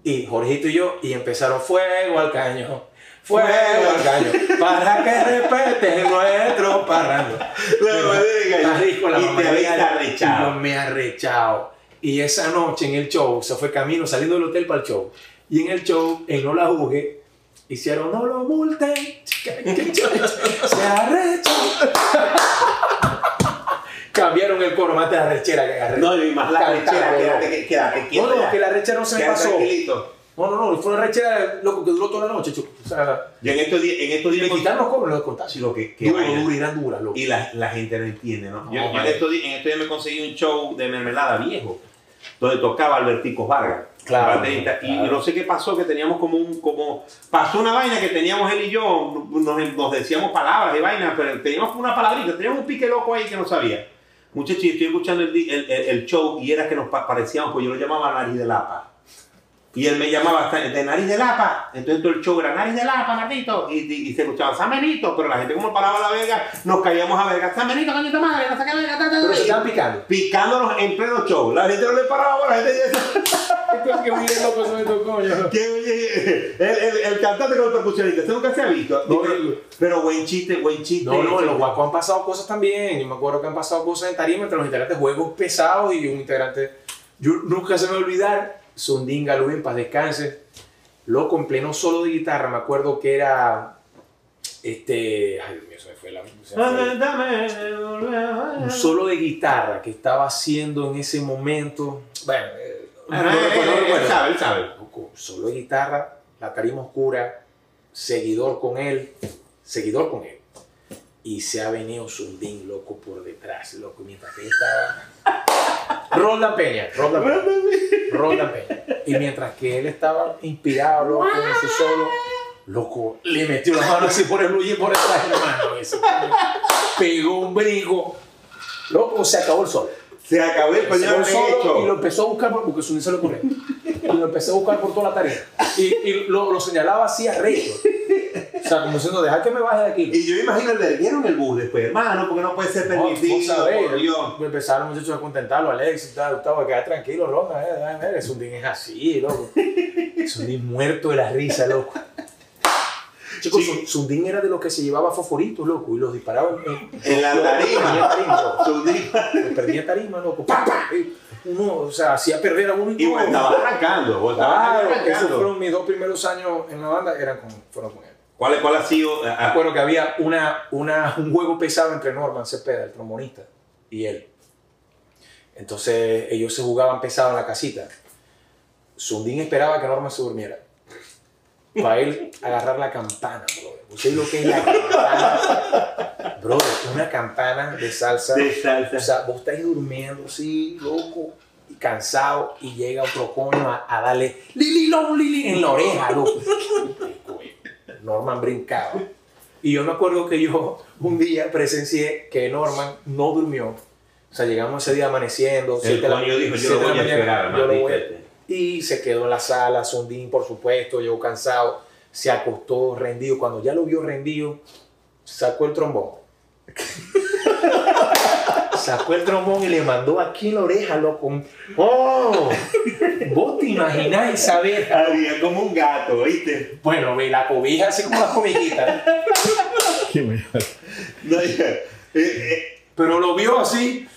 Y Jorgito y yo, y empezaron fuego al caño, fuego al caño, para que respeten nuestro parrando. La y te habías arrechado. Y yo me arrechado. Y esa noche en el show, se fue camino saliendo del hotel para el show. Y en el show, en No La Jugue, hicieron no lo multen. se arrecha. Cambiaron el coro, más de la rechera que agarré. No, y más la Cantado, rechera, loco. quédate, quédate quieto. No, no, que la rechera no se pasó. tranquilito. No, no, no, fue una rechera, loco, que duró toda la noche, chico. O sea, Yo en estos días, en estos días me quitaron los coros, los descontaron. Sí, lo que, que Duro, duro, eran duras, loco. Y la, la gente no entiende, ¿no? No, yo, yo en, estos días, en estos días me conseguí un show de mermelada viejo, donde tocaba Albertico Vargas. Claro, baterista, Y claro. no sé qué pasó, que teníamos como un, como, pasó una vaina que teníamos él y yo, nos, nos decíamos palabras y vainas, pero teníamos una palabrita, teníamos un pique loco ahí que no sabía. Muchachos, estoy escuchando el, el, el- show y era que nos pa- parecíamos, pues yo lo llamaba nariz de lapa. Y él me llamaba de nariz de lapa. Entonces todo el show era nariz de lapa, Martito. Y, y, y se escuchaba Samenito. Pero la gente como paraba la verga, nos caíamos a verga. Samenito, coño de madre, no sé qué verga. ta, ta, ta". Pero se estaban picando. Picándonos en pleno show. La gente no le paraba, la gente que bien loco son estos coños. que, oye, el, el, el cantante con el percusionista, eso nunca se ha visto. No, pero, no. pero buen chiste, buen chiste. No, no, en los guacos han pasado cosas también. Yo me acuerdo que han pasado cosas en tarima entre los integrantes, juegos pesados y un integrante. Yo nunca se me va a olvidar, Sundin Galú en paz descanse. Loco, en pleno solo de guitarra, me acuerdo que era. Este. Ay, Dios mío, se me fue la. se me fue. Dame, Un solo de guitarra que estaba haciendo en ese momento. Bueno, eh, no, recuerdo, no él recuerdo. sabe, él sabe. Loco, solo de guitarra, la tarima oscura, seguidor con él, seguidor con él. Y se ha venido Sundin, loco, por detrás, loco, mientras que él estaba... Roldan Peña, Roldan Peña, Roldan Peña. Y mientras que él estaba inspirado, loco, en su solo, loco, le metió la mano así por el y por detrás, hermano. Ese, pegó un brinco. Loco, se acabó el solo. Se acabó el hecho. y lo empezó a buscar por- porque Sundin se lo ocurrió. Y lo empecé a buscar por toda la tarea. Y, y lo, lo señalaba así a reto. O sea, como diciendo, deja que me baje de aquí. Y yo me imagino el verguero en el bus después, hermano, porque no puede ser No, permitido. sabés, por Dios. me empezaron los muchachos a contentarlo, Alex y tal, Gustavo, quedar tranquilo, Ronda, eh, eh, eh, Sundin es así, loco. Sundin muerto de la risa, loco. Chicos, Sí. Sun- Sundin era de los que se llevaba fosforitos, loco, y los disparaba en, En la tarima. Lo perdía tarima, loco. ¡Pam, pam! Y Uno, o sea, hacía perder a uno Y vos estabas arrancando, vos estabas Claro, esos arrancando. fueron mis dos primeros años en la banda, eran con, fueron con él. ¿Cuál, ¿Cuál ha sido? ah, Me acuerdo que había una, una, un juego pesado entre Norman Cepeda, el trombonista, y él. Entonces ellos se jugaban pesado en la casita. Sundin esperaba que Norman se durmiera. Para él agarrar la campana, brother. ¿Usted lo que es la campana? Brother, una campana de salsa. de salsa. O sea, vos estáis durmiendo así, loco, cansado, y llega otro coño a, a darle Lili Long Lili en la oreja, loco. Norman brincaba. Y yo me acuerdo que yo un día presencié que Norman no durmió. O sea, llegamos ese día amaneciendo. El siete de la- coño dijo, yo siete lo de la voy a mañana, esperar, yo lo voy a- maldito. Y se quedó en la sala, Sundin, por supuesto, llegó cansado, se acostó rendido. Cuando ya lo vio rendido, sacó el trombón. sacó el trombón y le mandó aquí en la oreja, loco. ¡Oh! ¿Vos te imaginás esa vez? Había como un gato, ¿viste? Bueno, ve la cobija así como las comiquitas. No, ya. Eh, eh, Pero lo vio así.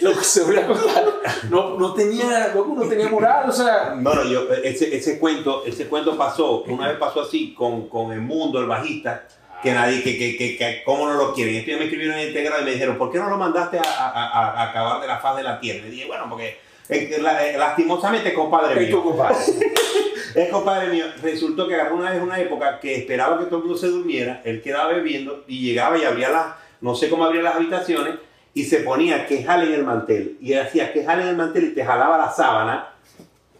Lo que se voy a contar. No, no tenía, loco, no tenía moral, o sea. Bueno, yo, ese, ese, cuento, ese cuento pasó, una vez pasó así con, con el mundo, el bajista, que nadie, que, que, que, que cómo no lo quieren. Entonces me escribieron en Integra y me dijeron, ¿por qué no lo mandaste a, a, a- acabar de la faz de la tierra? Y dije, bueno, porque eh, eh, lastimosamente es compadre Es mío. compadre. Es compadre mío. Resultó que agarró una vez una época que esperaba que todo el mundo se durmiera, él quedaba bebiendo y llegaba y abría las, no sé cómo abría las habitaciones y se ponía que jale en el mantel. Y él hacía que jale en el mantel y te jalaba la sábana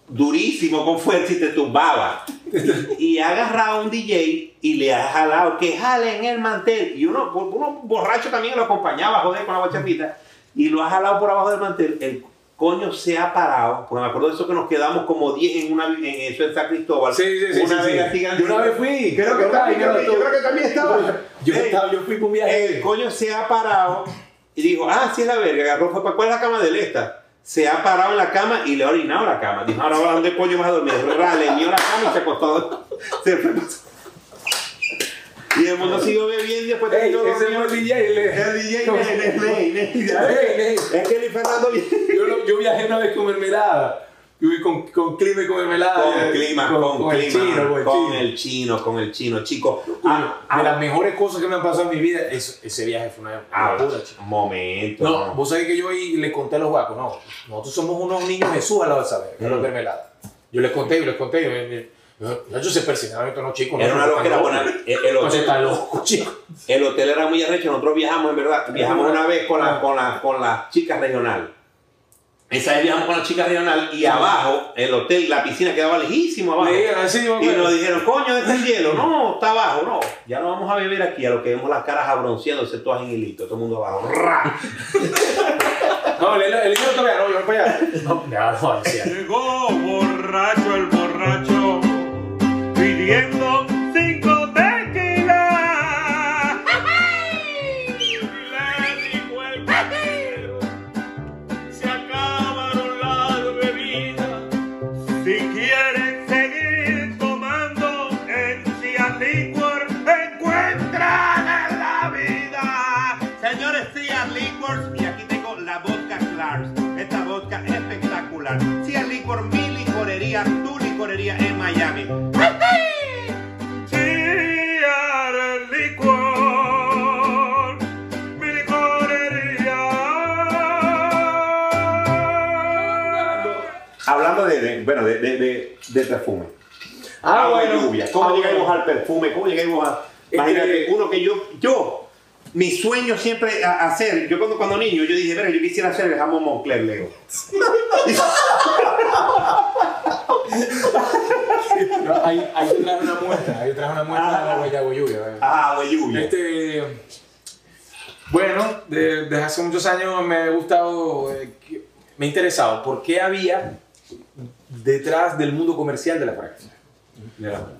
durísimo con fuerza y te tumbaba. Y, ha agarrado a un DJ y le ha jalado que jale en el mantel. Y uno, uno borracho también lo acompañaba, joder, con la bachatita. Y lo ha jalado por abajo del mantel. El coño se ha parado. Porque me acuerdo de eso que nos quedamos como 10 en, una, en eso en San Cristóbal. Sí, sí, sí, Una sí, vez sí. Yo una vez fui. Creo que, también, estaba, yo, yo creo que también estaba. Yo, Ey, estaba, yo fui un viaje. El coño se ha parado y dijo, ah, sí es la verga, agarró, fue para cuál es la cama de él esta. Se ha parado en la cama y le ha orinado la cama. Dijo, ahora ¿dónde coño vas a dormir? Ra, Le mió la cama y se acostó. Se fue. Y el mundo siguió bebiendo y después Ey, terminó ese no es. DJ, le- El DJ Ney. Ey, Ney. Es que Luis Fernando viene. Yo, no- yo viajé una vez con mermelada. Con, con clima y con mermelada. Con clima, con, con el clima, chino, con el con chino. el chino, con el chino, chico. Ah, Ah, de las mejores cosas que me han pasado en mi vida, eso- ese viaje fue una ah, locura, chico. momento. No, vos sabés que yo ahí le conté a los guacos, no. Nosotros somos unos niños Jesús al lado del saber, es la Mm. mermelada. Yo les conté, yo les conté. Yo, yo, yo, yo se persignaban estos no chicos. Era no, una no, están buena. El, el No hotel, chicos. el hotel era muy arrecho. Nosotros viajamos, en verdad. Viajamos una vez con la, con la, con la chica regional. Esa vez viajamos con la chica regional y abajo, el hotel, la piscina quedaba lejísimo abajo. Así, me Y nos dijeron, coño, ¿dónde está el hielo? No, está abajo, no. Ya no vamos a beber aquí, a lo que vemos las caras abronciándose todas en hilito, todo el mundo abajo. ¡Ra! No, el, el niño todavía no, yo voy para allá. No, ya, no, decía. Llegó borracho el borracho pidiendo bueno, de, de, de, de perfume. Ah, Agua y bueno. lluvia. ¿Cómo Ah, llegamos bueno. al perfume? ¿Cómo llegamos a...? Este- Imagínate, uno que yo, yo, mi sueño siempre a- hacer, yo cuando, cuando niño, yo dije, bueno, yo quisiera hacer el jamón Moncler, Leo. No, ahí, ahí te traje una muestra, ahí te traje una muestra de la huella de lluvia. Ah, lluvia. Este, bueno, de- desde hace muchos años me ha gustado, eh, me ha interesado por qué había detrás del mundo comercial de la fragancia.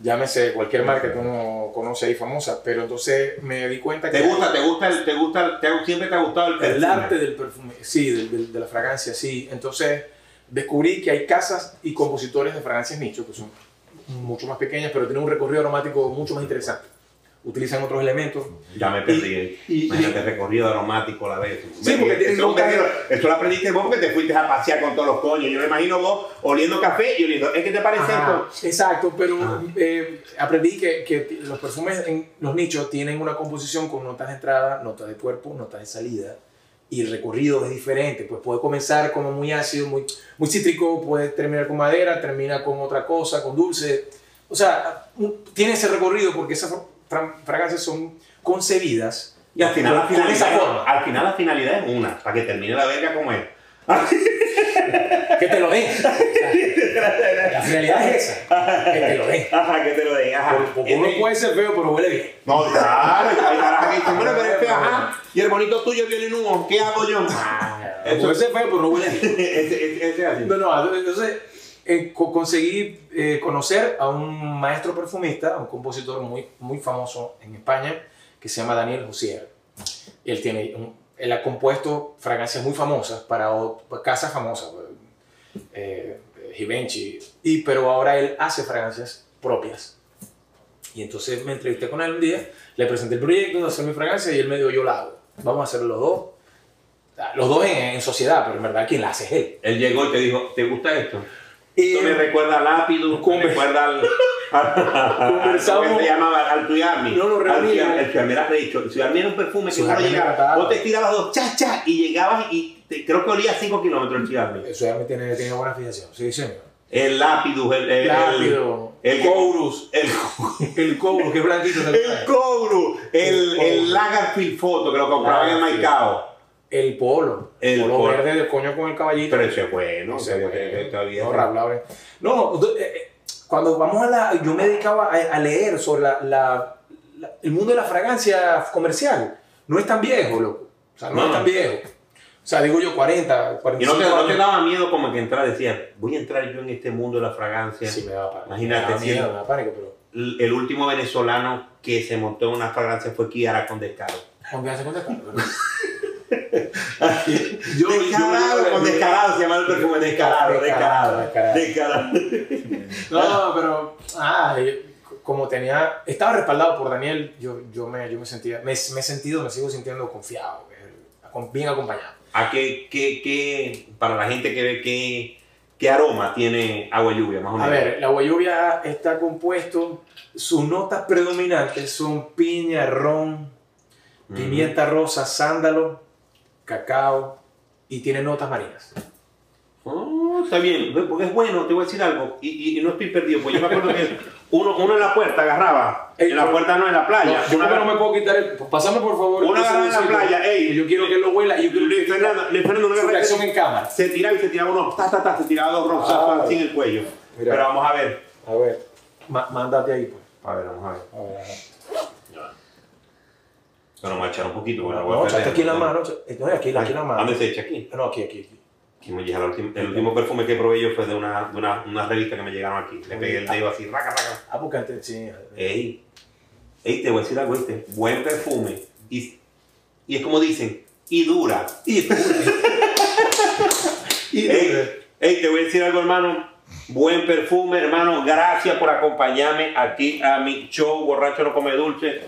Llámese cualquier marca que uno conoce ahí famosa, pero entonces me di cuenta que ¿Te gusta, te gusta, el, te gusta, el- te siempre te ha gustado el el perfume? arte del perfume, sí, del- del- de la fragancia, sí. Entonces descubrí que hay casas y compositores de fragancias nicho que son mucho más pequeñas, pero tienen un recorrido aromático mucho más interesante. Utilizan otros elementos. Ya me perdí. Y- y- Imagínate, recorrido aromático la vez. Sí, porque tienen Eso, nunca- eso lo aprendiste vos porque te fuiste a pasear con todos los coños. Yo me imagino vos oliendo café y oliendo. ¿Es que te parece Ajá, esto? exacto, pero Ah. eh, aprendí que, que los perfumes en los nichos tienen una composición con notas de entrada, notas de cuerpo, notas de salida. Y el recorrido es diferente, pues puede comenzar como muy ácido, muy, muy cítrico, puede terminar con madera, termina con otra cosa, con dulce. O sea, un- tiene ese recorrido porque fra- fragancias son concebidas Y al final, la esa finalidad, forma. al final la finalidad es una, para que termine la verga como es. Que te lo den. La finalidad es esa, que te lo den. Ajá, que te lo den. Ajá. Porque uno puede ser feo, pero huele bien. No, claro, bueno, pero es feo, ajá. Y el bonito tuyo violín humo, ¿qué hago yo? Ah, Eso Puede ser feo, pero no huele bien. ese, ese, ese es así. No, no, entonces eh, co- conseguí eh, conocer a un maestro perfumista, un compositor muy, muy famoso en España, que se llama Daniel Josier. Él, tiene un- él ha compuesto fragancias muy famosas para, para casas famosas, eh, Givenchy, y, pero ahora él hace fragancias propias. Y entonces me entrevisté con él un día, le presenté el proyecto de hacer mi fragancia y él me dijo, yo la hago. Vamos a hacerlo los dos. Ah, Los dos en, en sociedad, pero en verdad quien la hace es él. Él llegó y te dijo, ¿te gusta esto? Esto me recuerda a Lápido, me recuerda al... al Conversamos- ¿cómo se llamaba? Al Tuyarmi. No, Al reunimos. Tuyarmi, El Tuyarmi era dicho. El Tuyarmi era un perfume que Tuyarmi me llegaba. Vos te tirabas dos chachas y llegabas y creo que olía 5 kilómetros el Tuyarmi. Eso ya me tiene, tiene buena fijación. Sí, señor. El Lápido, el... el Lápido, el, el Courus, El, el Courus, que es blanquito. ¿te el acuerdas? Couru, el, El el Couru. Lagerfield Photo que lo compraban en Lagerfield. Maicao. El polo. El polo, polo. verde del coño con el caballito. Pero ese es bueno. Ese que- que todavía- no. No, eh, eh, cuando vamos a la. Yo me dedicaba a, a leer sobre la, la- la- el mundo de la fragancia comercial. No es tan viejo, loco. O sea, no, No. es tan viejo. O sea, digo yo 40, Y 45 no te, no te daba miedo como que entrar, decía, voy a entrar yo en este mundo de la fragancia. Sí, me daba pánico. Imagínate, Me daba miedo, me daba pánico, pero. el último venezolano que se montó en una fragancia fue Kiara con Descaro. Yo, descarado, con descarado, se llama el perfume descarado, descarado, Descarado, descarado. No, pero ah, como tenía, estaba respaldado por Daniel, yo, yo, me, yo me sentía, me, me he sentido, me sigo sintiendo confiado, bien acompañado. ¿A qué, qué, qué, para la gente que ve qué, qué aroma tiene agua lluvia, más o A menos? ver, la agua lluvia está compuesto, sus notas predominantes son piña, ron, pimienta rosa, sándalo, cacao y tiene notas marinas. Oh, está bien, porque es bueno, te voy a decir algo, y, y- y no estoy perdido, pues yo me acuerdo que uno, uno en la puerta agarraba, Ey, en la puerta no, en la playa, yo una no me puedo quitar el, pasame por favor. Ese agarraba en la playa, ey. yo quiero que lo huela yo quiero que Fernando, Fernando, una reacción en cámara. se tiraba y se tiraba uno, ta, ta, ta, se tiraba dos rosazos Ah, así en el cuello. mira. Pero vamos a ver. A ver, ma- mándate ahí pues. A ver, vamos a ver. A ver, a echar un poquito. Bueno, No, no, echaste aquí en la mano. echa- No, aquí, aquí en la mano. ¿Dónde se echa aquí? No, aquí, aquí. aquí. Aquí me llega el, último, el último perfume que probé yo fue de una, de una, una revista que me llegaron aquí. Le pegué el dedo así, raca, raca. Ah, porque antes, sí. Ey, ey, te voy a decir algo, este. Buen perfume. Y, y es como dicen, y dura. Y Y Ey, ey, te voy a decir algo, hermano. Buen perfume, hermano. Gracias por acompañarme aquí a mi show Borracho no come dulce.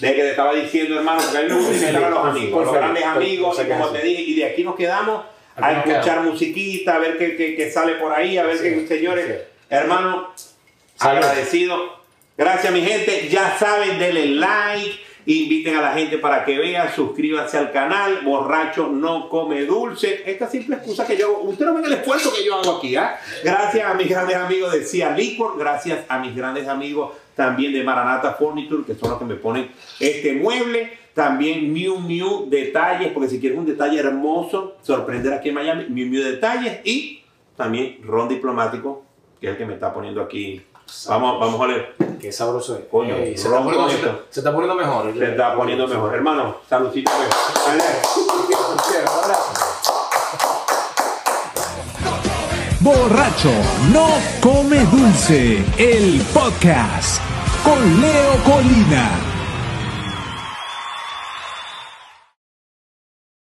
De que te estaba diciendo, hermano, porque a mí me gusta invitar a los amigos, los grandes amigos, y como te dije, y de aquí nos quedamos a escuchar musiquita, a ver qué, qué- qué sale por ahí, a ver Sí, qué, señores, sí. hermano, Salud. agradecido. Gracias, mi gente. Ya saben, denle like, inviten a la gente para que vea, suscríbanse al canal. Borracho no come dulce. Esta simple excusa que yo hago. Usted no ven el esfuerzo que yo hago aquí, ¿ah? Gracias a mis grandes amigos de Cia Licor, gracias a mis grandes amigos también de Maranata Furniture, que son los que me ponen este mueble. También Miu Miu Detalles, porque si quieres un detalle hermoso, sorprender aquí en Miami, Miu Miu Detalles. Y también Ron Diplomático, que es el que me está poniendo aquí. Vamos, vamos a leer. Qué sabroso es. Coño, Ey, se, está poniendo, se, está, se está poniendo mejor. Se está poniendo mejor. Hermano, saludcita. pues. Borracho no come dulce, el podcast con Leo Colina.